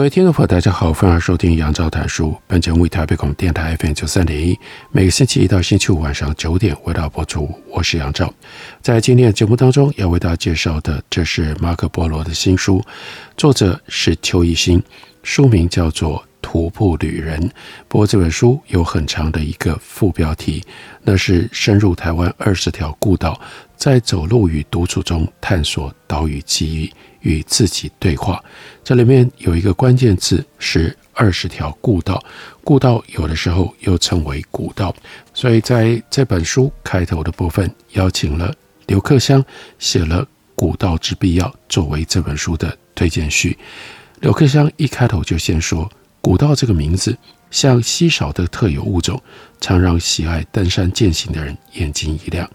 各位听众朋友，大家好，欢迎收听杨照谈书。本节目为台北广播电台 FM 九三点一，每个星期一到星期五晚上九点为大家播出。我是杨照，在今天的节目当中要为大家介绍的，这是马可波罗的新书，作者是邱一新，书名叫做《徒步旅人》。不过这本书有很长的一个副标题，那是深入台湾二十条故道，在走路与独处中探索岛屿记忆。与自己对话，这里面有一个关键字是二十条故道。故道有的时候又称为古道，所以在这本书开头的部分，邀请了刘克襄写了《古道之必要》作为这本书的推荐序。刘克襄一开头就先说：“古道这个名字像稀少的特有物种，常让喜爱登山健行的人眼睛一亮。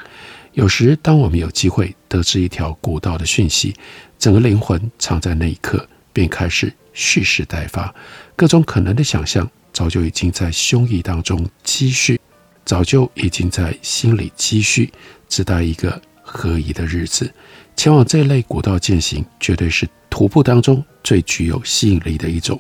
有时，当我们有机会得知一条古道的讯息，整个灵魂藏在那一刻，便开始蓄势待发，各种可能的想象早就已经在胸臆当中积蓄，早就已经在心里积蓄，只待一个合宜的日子。前往这类古道健行，绝对是徒步当中最具有吸引力的一种。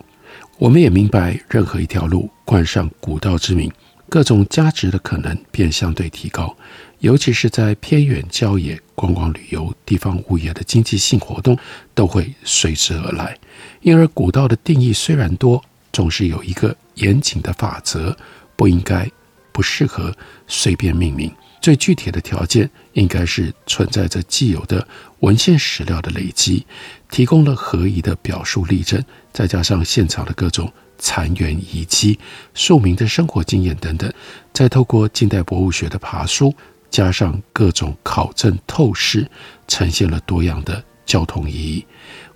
我们也明白，任何一条路冠上古道之名，各种价值的可能便相对提高。尤其是在偏远郊野、观光旅游、地方物业的经济性活动，都会随之而来。因而，古道的定义虽然多，总是有一个严谨的法则，不应该、不适合随便命名。最具体的条件，应该是存在着既有的文献史料的累积，提供了合宜的表述例证，再加上现场的各种残垣遗迹、庶民的生活经验等等，再透过近代博物学的爬梳。加上各种考证透视，呈现了多样的交通意义。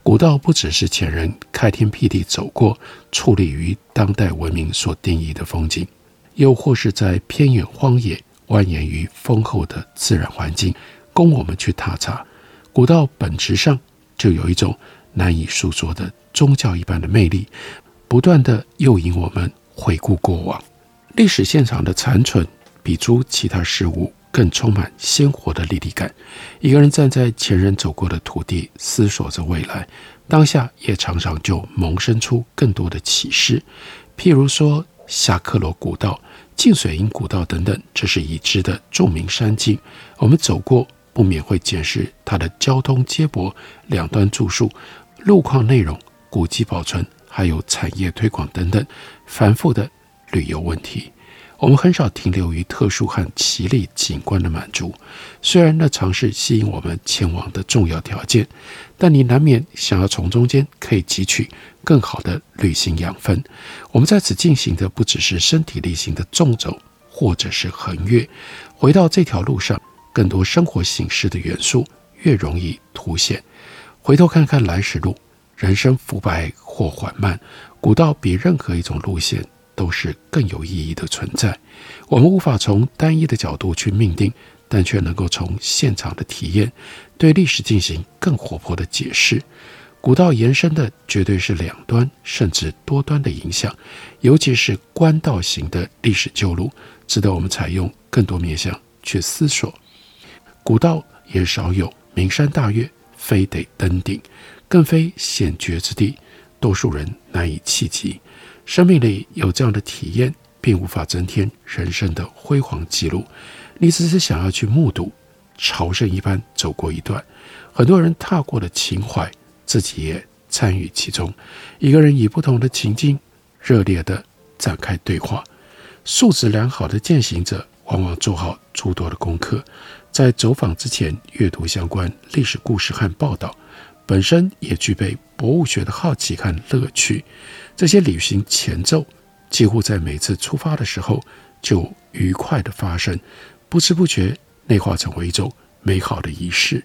古道不只是前人开天辟地走过、矗立于当代文明所定义的风景，又或是在偏远荒野蜿蜒于丰厚的自然环境，供我们去踏查。古道本质上就有一种难以诉说的宗教一般的魅力，不断地诱引我们回顾过往。历史现场的残存，比诸其他事物。更充满鲜活的立体感。一个人站在前人走过的土地，思索着未来，当下也常常就萌生出更多的启示。譬如说，夏克罗古道、净水营古道等等，这是已知的著名山径。我们走过，不免会检视它的交通接驳、两端住宿、路况内容、古迹保存，还有产业推广等等繁复的旅游问题。我们很少停留于特殊和奇丽景观的满足，虽然那尝试吸引我们前往的重要条件，但你难免想要从中间可以汲取更好的旅行养分。我们在此进行的不只是身体力行的纵走，或者是横越，回到这条路上，更多生活形式的元素越容易凸显。回头看看来时路，人生浮白或缓慢，古道比任何一种路线。都是更有意义的存在。我们无法从单一的角度去命定，但却能够从现场的体验，对历史进行更活泼的解释。古道延伸的绝对是两端甚至多端的影响，尤其是官道型的历史旧路，值得我们采用更多面向去思索。古道也少有名山大岳，非得登顶，更非险绝之地，多数人难以企及。生命里有这样的体验，并无法增添人生的辉煌记录。你只是想要去目睹朝圣一般走过一段，很多人踏过的情怀，自己也参与其中。一个人以不同的情境，热烈地展开对话。素质良好的践行者，往往做好诸多的功课，在走访之前阅读相关历史故事和报道，本身也具备博物学的好奇和乐趣。这些旅行前奏，几乎在每次出发的时候就愉快地发生，不知不觉内化成为一种美好的仪式。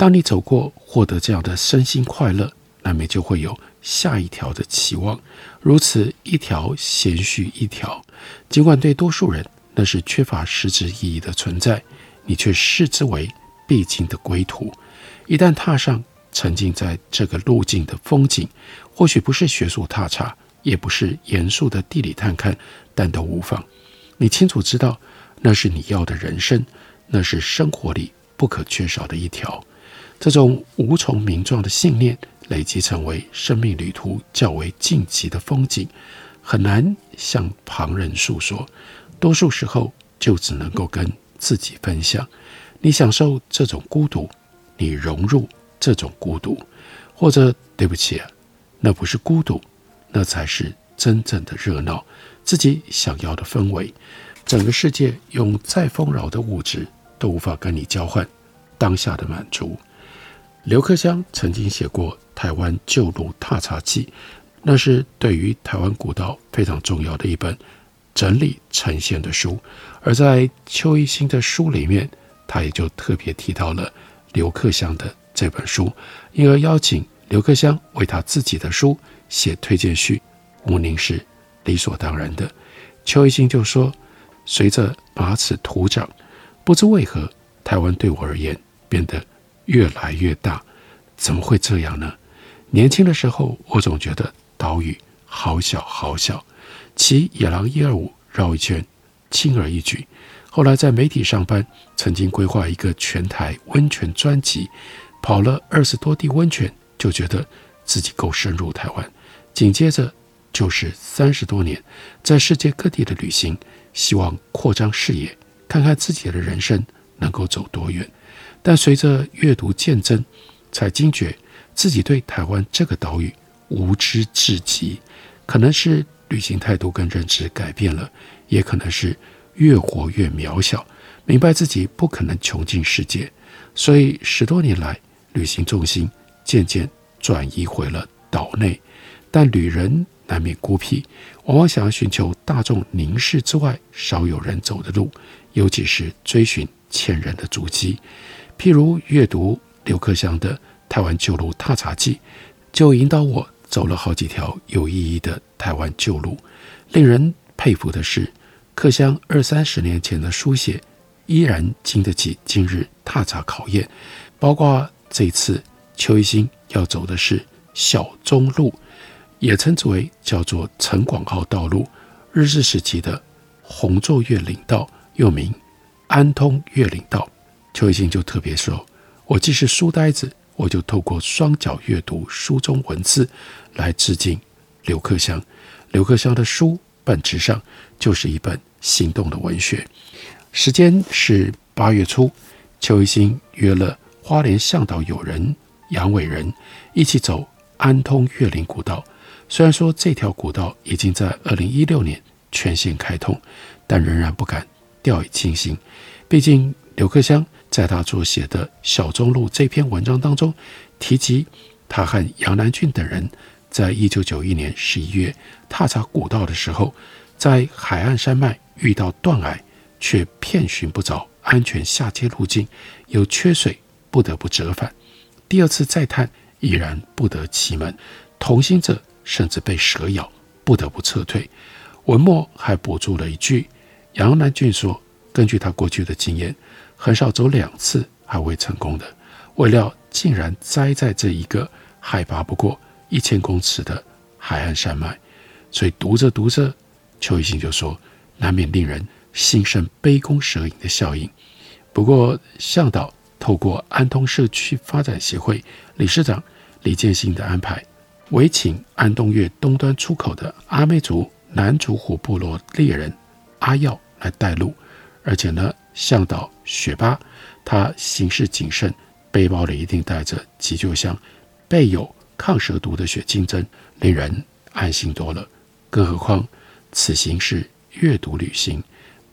当你走过，获得这样的身心快乐，难免就会有下一条的期望。如此一条衔续一条，尽管对多数人那是缺乏实质意义的存在，你却视之为必经的归途。一旦踏上，沉浸在这个路径的风景，或许不是学术踏查，也不是严肃的地理探看，但都无妨。你清楚知道，那是你要的人生，那是生活里不可缺少的一条。这种无从名状的信念，累积成为生命旅途较为晋级的风景，很难向旁人诉说。多数时候，就只能够跟自己分享。你享受这种孤独，你融入。这种孤独，或者对不起，那不是孤独，那才是真正的热闹，自己想要的氛围。整个世界用再丰饶的物质都无法跟你交换当下的满足。刘克襄曾经写过《台湾旧路踏查记》，那是对于台湾古道非常重要的一本整理呈现的书。而在邱一新的书里面，他也就特别提到了刘克襄的。这本书，因而邀请刘克襄为他自己的书写推荐序，毋宁是理所当然的。邱一新就说：“随着马齿土长，不知为何，台湾对我而言变得越来越大。怎么会这样呢？年轻的时候，我总觉得岛屿好小好小，骑野狼一二五绕一圈，轻而易举。后来在媒体上班，曾经规划一个全台温泉专辑。”跑了二十多地温泉，就觉得自己够深入台湾。紧接着就是三十多年在世界各地的旅行，希望扩张视野，看看自己的人生能够走多远。但随着阅读见证，才惊觉自己对台湾这个岛屿无知至极。可能是旅行态度跟认知改变了，也可能是越活越渺小，明白自己不可能穷尽世界。所以十多年来，旅行重心渐渐转移回了岛内，但旅人难免孤僻，往往想要寻求大众凝视之外少有人走的路，尤其是追寻前人的足迹。譬如阅读刘克襄的《台湾旧路踏查记》，就引导我走了好几条有意义的台湾旧路。令人佩服的是，克襄二三十年前的书写，依然经得起今日踏查考验，包括。这次，邱一新要走的是小中路，也称之为叫做陈广浩道路，日治时期的洪作岳岭道，又名安通月岭道。邱一新就特别说：“我既是书呆子，我就透过双脚阅读书中文字来致敬刘克襄。刘克襄的书本质上就是一本行动的文学。”时间是八月初，邱一新约了。花莲向导友人杨伟仁一起走安通岳岭古道。虽然说这条古道已经在二零一六年全线开通，但仍然不敢掉以轻心。毕竟刘克襄在他所写的《小中路》这篇文章当中提及，他和杨南郡等人在一九九一年十一月踏查古道的时候，在海岸山脉遇到断崖，却遍寻不着安全下阶路径，又缺水。不得不折返，第二次再探依然不得其门，同行者甚至被蛇咬，不得不撤退。文末还补注了一句：杨南郡说，根据他过去的经验，很少走两次还未成功的，未料竟然栽在这一个海拔不过一千公尺的海岸山脉。所以读着读着，邱一新就说，难免令人心生杯弓蛇影的效应。不过向导。透过安通社区发展协会理事长李建新的安排，委请安东岳东端出口的阿美族南竹湖部落猎人阿耀来带路，而且呢，向导雪巴他行事谨慎，背包里一定带着急救箱，备有抗蛇毒的血清针，令人安心多了。更何况此行是阅读旅行，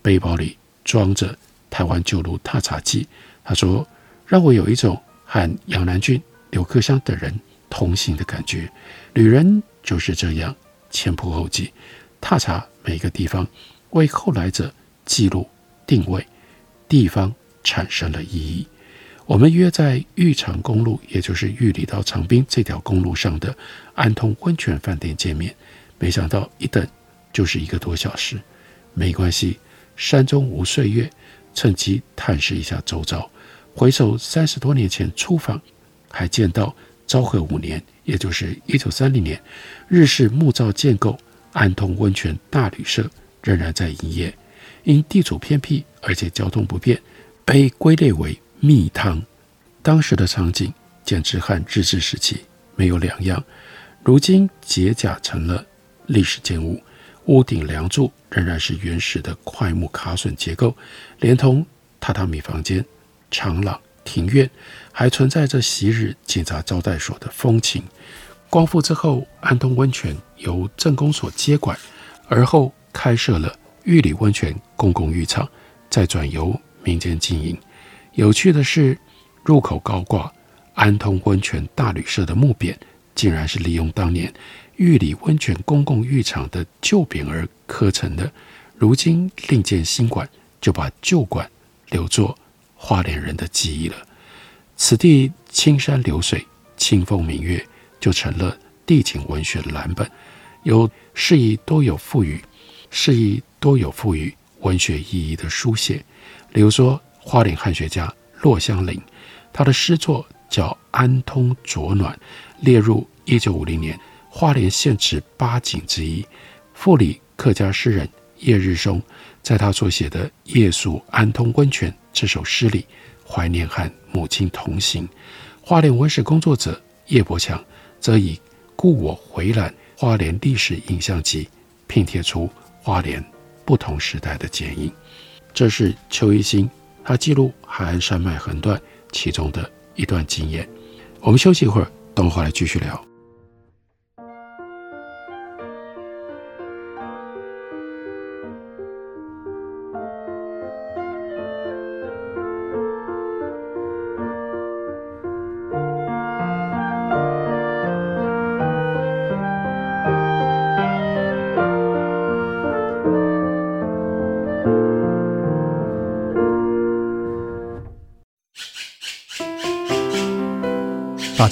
背包里装着台湾旧路踏查记，他说。让我有一种和杨南郡、刘克襄等人同行的感觉。旅人就是这样前仆后继，踏查每个地方，为后来者记录定位，地方产生了意义。我们约在玉长公路，也就是玉里到长滨这条公路上的安通温泉饭店见面。没想到一等就是一个多小时。没关系，山中无岁月，趁机探视一下周遭。回首三十多年前出访，还见到昭和五年，也就是一九三零年，日式木造建构安通温泉大旅社仍然在营业。因地处偏僻，而且交通不便，被归类为秘汤。当时的场景简直和日治时期没有两样。如今解甲成了历史建物，屋顶梁柱仍然是原始的块木卡榫结构，连同榻榻米房间、长廊、庭院，还存在着昔日警察招待所的风情。光复之后，安东温泉由镇公所接管，而后开设了。玉里温泉公共浴场再转由民间经营。有趣的是，入口高挂“安通温泉大旅社”的木匾，竟然是利用当年玉里温泉公共浴场的旧匾而刻成的。如今另建新馆，就把旧馆留作花莲人的记忆了。此地青山流水、清风明月，就成了地景文学的蓝本，有诗意多有赋予，诗意。都有赋予文学意义的书写，例如说花莲汉学家骆香伶，他的诗作叫《安通浊暖》，列入一九五零年花莲县志八景之一。富里客家诗人叶日松，在他所写的《夜宿安通温泉》这首诗里，怀念和母亲同行。花莲文史工作者叶伯强，则以《故我回览花莲历史影像集》拼贴出花莲。不同时代的剪影，这是邱一新他记录海岸山脉横断其中的一段经验。我们休息一会儿，等会儿来继续聊。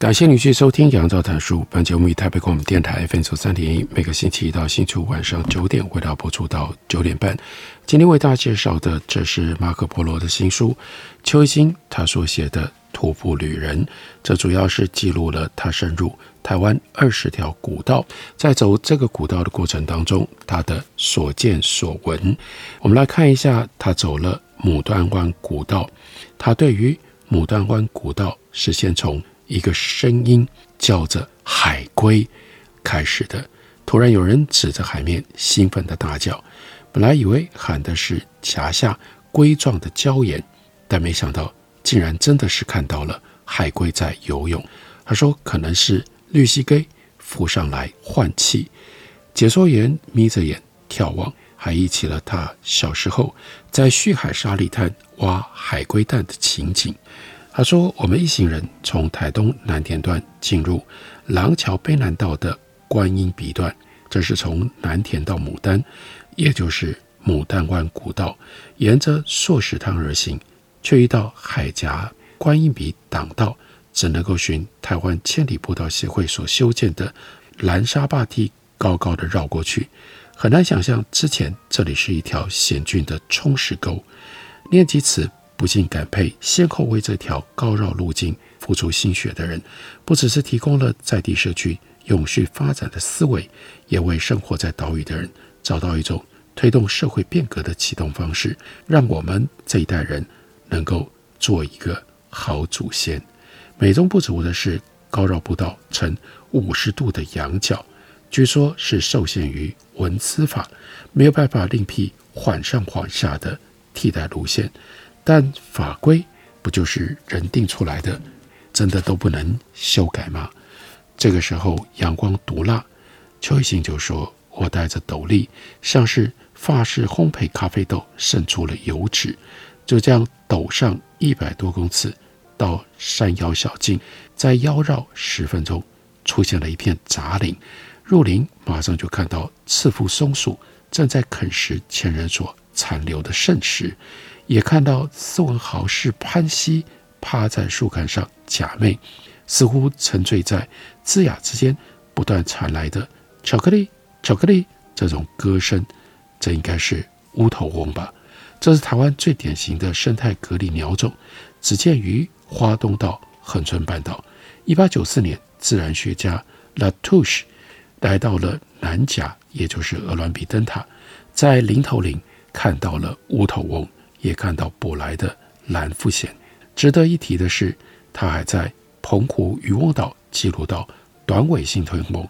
感谢你继续收听《杨照谈书》。本节目以台北广播电台 FM 九三点一，每个星期一到星期五晚上九点为大家播出到九点半。今天为大家介绍的，这是马可波罗的新书，邱一新他所写的《徒步旅人》。这主要是记录了他深入台湾二十条古道，在走这个古道的过程当中，他的所见所闻。我们来看一下，他走了牡丹湾古道，他对于牡丹湾古道是先从。一个声音叫着“海龟”开始的，突然有人指着海面兴奋地大叫。本来以为喊的是夹下龟状的礁岩，但没想到竟然真的是看到了海龟在游泳。他说：“可能是绿蠵龟浮上来换气。”解说员眯着眼眺望，还忆起了他小时候在旭海沙里滩挖海龟蛋的情景。他说：“我们一行人从台东南田段进入廊桥卑南道的观音鼻段，这是从南田到牡丹，也就是牡丹湾古道，沿着硕石滩而行，却遇到海峡观音鼻挡道，只能够循台湾千里步道协会所修建的蓝沙坝梯高高的绕过去。很难想象之前这里是一条险峻的冲石沟。念及此，不禁感佩先后为这条高绕路径付出心血的人，不只是提供了在地社区永续发展的思维，也为生活在岛屿的人找到一种推动社会变革的启动方式，让我们这一代人能够做一个好祖先。美中不足的是，高绕步道呈五十度的仰角，据说是受限于文资法，没有办法另辟缓上缓下的替代路线。但法规不就是人定出来的，真的都不能修改吗？这个时候阳光毒辣，邱一新就说：“我戴着斗笠，像是法式烘焙咖啡豆渗出了油脂，就这样陡上一百多公尺到山腰小径，在腰绕十分钟，出现了一片杂林。入林马上就看到赤腹松鼠正在啃食前人所残留的剩食。”也看到斯文豪式潘西趴在树干上假寐，似乎沉醉在枝桠之间不断传来的巧克力、巧克力这种歌声。这应该是乌头翁吧？这是台湾最典型的生态隔离鸟种，只见于花东到恒春半岛。一八九四年，自然学家 Latouche 来到了南岬，也就是鹅銮鼻灯塔，在林头岭看到了乌头翁。也看到捕来的蓝腹鷴。值得一提的是，他还在澎湖渔翁岛记录到短尾信天翁。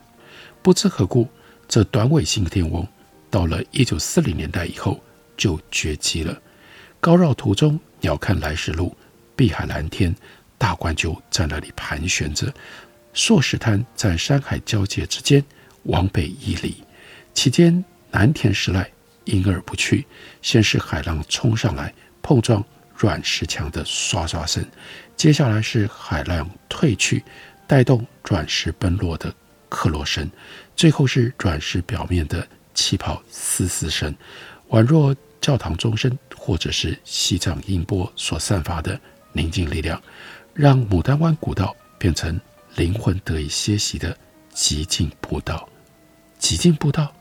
不知何故，这短尾信天翁到了一九四零年代以后就绝迹了。高绕途中，鸟瞰来时路，碧海蓝天，大冠鷲在那里盘旋着。硕石滩在山海交界之间，往北一里，其间南田石濑。因而不去。先是海浪冲上来碰撞软石墙的刷刷声，接下来是海浪退去，带动软石崩落的克落声，最后是软石表面的气泡嘶嘶声，宛若教堂钟声或者是西藏音波所散发的宁静力量，让牡丹湾古道变成灵魂得以歇息的极静步道。极静步道，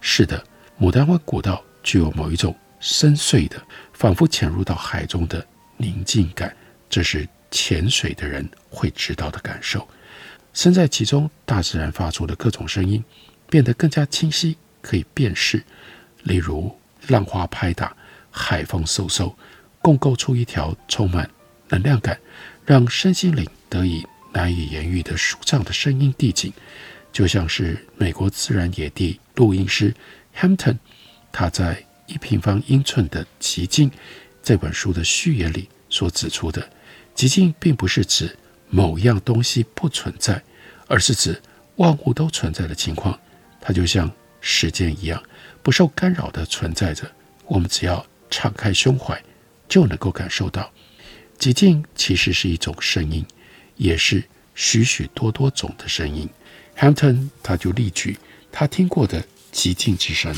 是的。牡丹湾古道具有某一种深邃的，仿佛潜入到海中的宁静感，这是潜水的人会知道的感受。身在其中，大自然发出的各种声音变得更加清晰，可以辨识。例如浪花拍打，海风嗖嗖，共构出一条充满能量感，让身心灵得以难以言喻的舒畅的声音地景，就像是美国自然野地录音师。Hampton，他在《一平方英寸的寂静》这本书的序言里所指出的，寂静并不是指某样东西不存在，而是指万物都存在的情况。它就像时间一样，不受干扰地存在着。我们只要敞开胸怀，就能够感受到。寂静其实是一种声音，也是许许多多种的声音。Hampton 他就例举他听过的。寂静之声，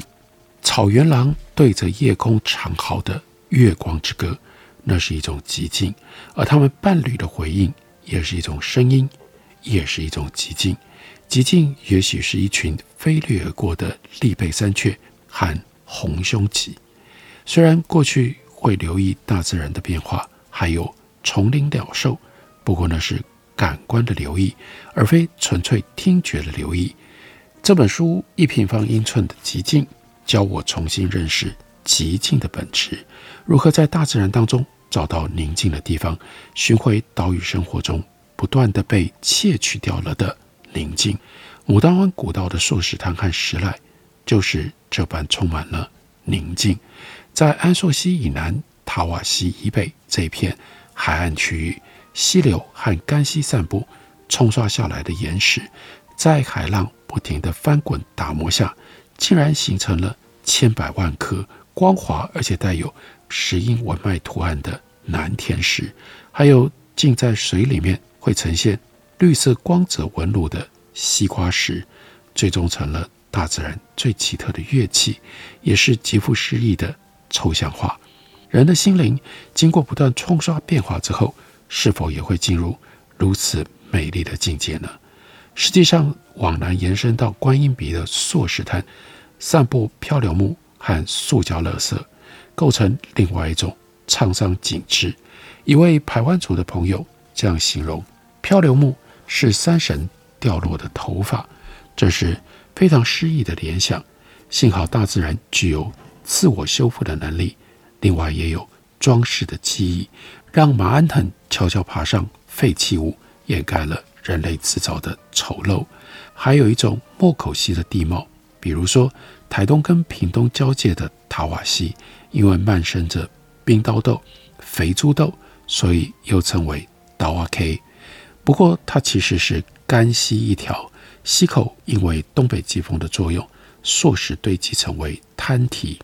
草原狼对着夜空长嚎的月光之歌，那是一种寂静；而他们伴侣的回应，也是一种声音，也是一种寂静。寂静也许是一群飞掠而过的栗背山雀和红胸鷻。虽然过去会留意大自然的变化，还有丛林鸟兽，不过那是感官的留意，而非纯粹听觉的留意。这本书一平方英寸的寂静，教我重新认识寂静的本质，如何在大自然当中找到宁静的地方，寻回岛屿生活中不断地被窃取掉了的宁静。牡丹湾古道的硕石滩和石獭，就是这般充满了宁静。在安朔溪以南、塔瓦溪以北这一片海岸区域，溪流和干溪散布，冲刷下来的岩石，在海浪不停地翻滚打磨下，竟然形成了千百万颗光滑而且带有石英纹脉图案的南田石，还有浸在水里面会呈现绿色光泽纹路的西瓜石，最终成了大自然最奇特的乐器，也是极富诗意的抽象画。人的心灵经过不断冲刷变化之后，是否也会进入如此美丽的境界呢？实际上，往南延伸到观音鼻的硕石滩，散布漂流木和塑胶垃圾，构成另外一种沧桑景致。一位排湾族的朋友这样形容：漂流木是山神掉落的头发，这是非常诗意的联想。幸好大自然具有自我修复的能力，另外也有装饰的记忆，让马鞍藤悄悄爬上废弃物，掩盖了人类制造的丑陋。还有一种莫口溪的地貌，比如说台东跟屏东交界的塔瓦溪，因为漫生着冰刀豆、肥猪豆，所以又称为刀瓦 K。不过它其实是干溪一条，溪口因为东北季风的作用，硕石堆积成为滩体，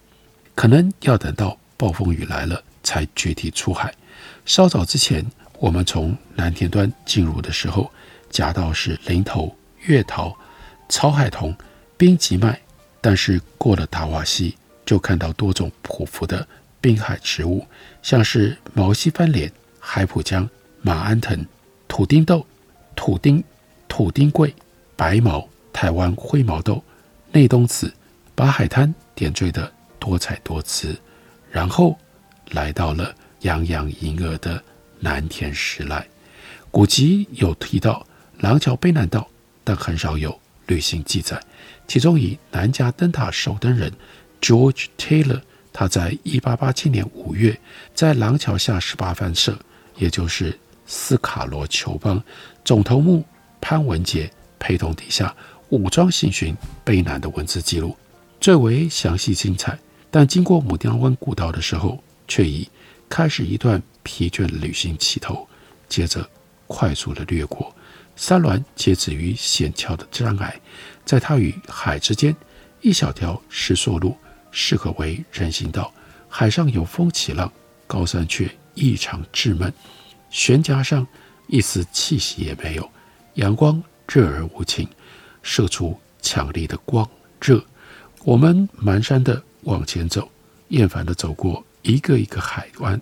可能要等到暴风雨来了才决堤出海。稍早之前，我们从南田端进入的时候，夹道是林头。月桃、草海桐、滨棘麦，但是过了达瓦溪，就看到多种匍匐的滨海植物，像是毛西番莲、海浦姜、马鞍藤、土丁豆、土丁、土丁桂、白毛、台湾灰毛豆、内冬子，把海滩点缀得多彩多姿。然后来到了洋洋盈额的南田石濑，古籍有提到廊桥卑南道。但很少有旅行记载，其中以南加灯塔守灯人 George Taylor，他在一八八七年五月在廊桥下十八番社，也就是斯卡罗酋邦总头目潘文杰陪同底下武装行巡卑南的文字记录最为详细精彩。但经过牡丹湾古道的时候，却已开始一段疲倦的旅行起头，接着快速的掠过。山峦皆止于险峭的障碍，在它与海之间，一小条石塑路适合为人行道。海上有风起浪，高山却异常滞闷，悬崖上一丝气息也没有。阳光热而无情，射出强力的光热。我们蹒跚地往前走，厌烦地走过一个一个海湾，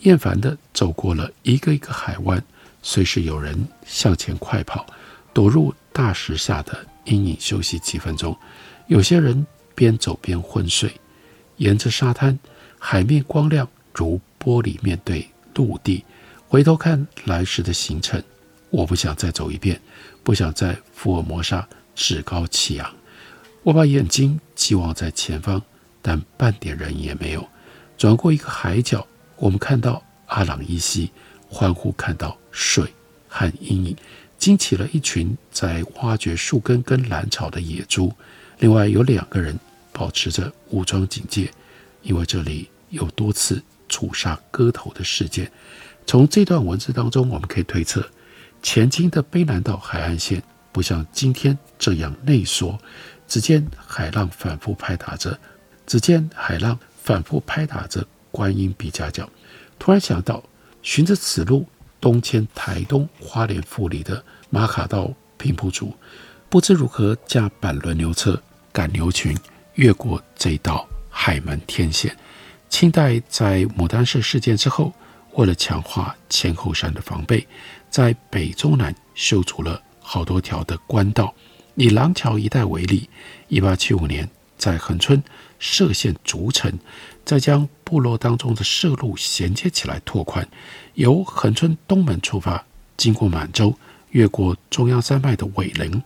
厌烦地走过了一个一个海湾。随时有人向前快跑，躲入大石下的阴影休息几分钟。有些人边走边昏睡。沿着沙滩，海面光亮如玻璃面对陆地。回头看来时的行程，我不想再走一遍，不想在福尔摩沙趾高气扬。我把眼睛寄望在前方，但半点人也没有。转过一个海角，我们看到阿朗伊西。欢呼看到水和阴影，惊起了一群在挖掘树根跟蓝草的野猪。另外有两个人保持着武装警戒，因为这里有多次处杀割头的事件。从这段文字当中，我们可以推测，前清的卑南道海岸线不像今天这样内缩。只见海浪反复拍打着，只见海浪反复拍打着观音鼻夹角。突然想到。循着此路东迁台东花莲富里的马卡道平埔族，不知如何驾板轮牛车赶牛群越过这道海门天险。清代在牡丹社事件之后，为了强化前后山的防备，在北中南修筑了好多条的官道。以廊桥一带为例，一八七五年在恒春设县筑城。再将部落当中的社路衔接起来拓宽，由恒春东门出发，经过满洲，越过中央山脉的尾棱，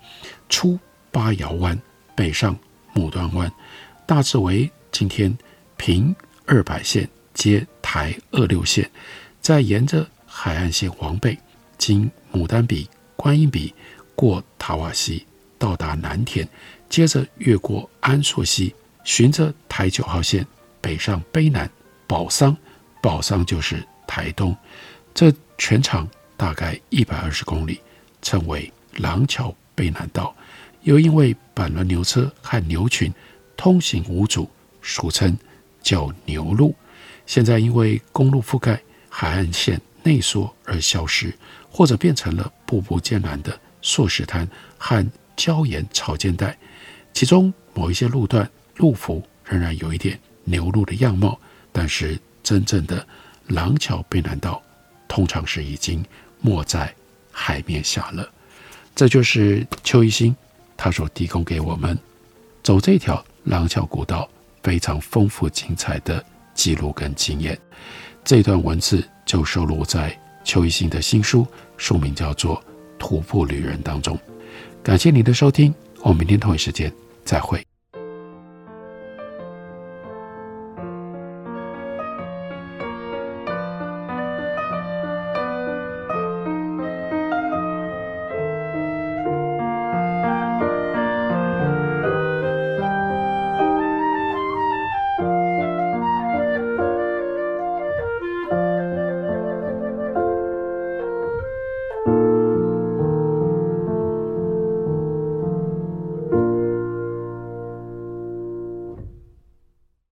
出八窑湾，北上牡丹湾，大致为今天平二百线接台二六线，再沿着海岸线往北，经牡丹鼻、观音鼻，过塔瓦溪，到达南田，接着越过安朔溪，循着台九号线。北上卑南宝桑，宝桑就是台东，这全长大概一百二十公里，称为廊桥卑南道。又因为板轮牛车和牛群通行无阻，俗称叫牛路。现在因为公路覆盖海岸线内缩而消失，或者变成了步步艰难的硕石滩和礁岩潮间带。其中某一些路段路幅仍然有一点牛鹿的样貌，但是真正的廊桥北南道通常是已经没在海面下了。这就是邱一新他所提供给我们走这条廊桥古道非常丰富精彩的记录跟经验。这段文字就收录在邱一新的新书，书名叫做《徒步旅人》当中。感谢您的收听，我们明天同一时间再会。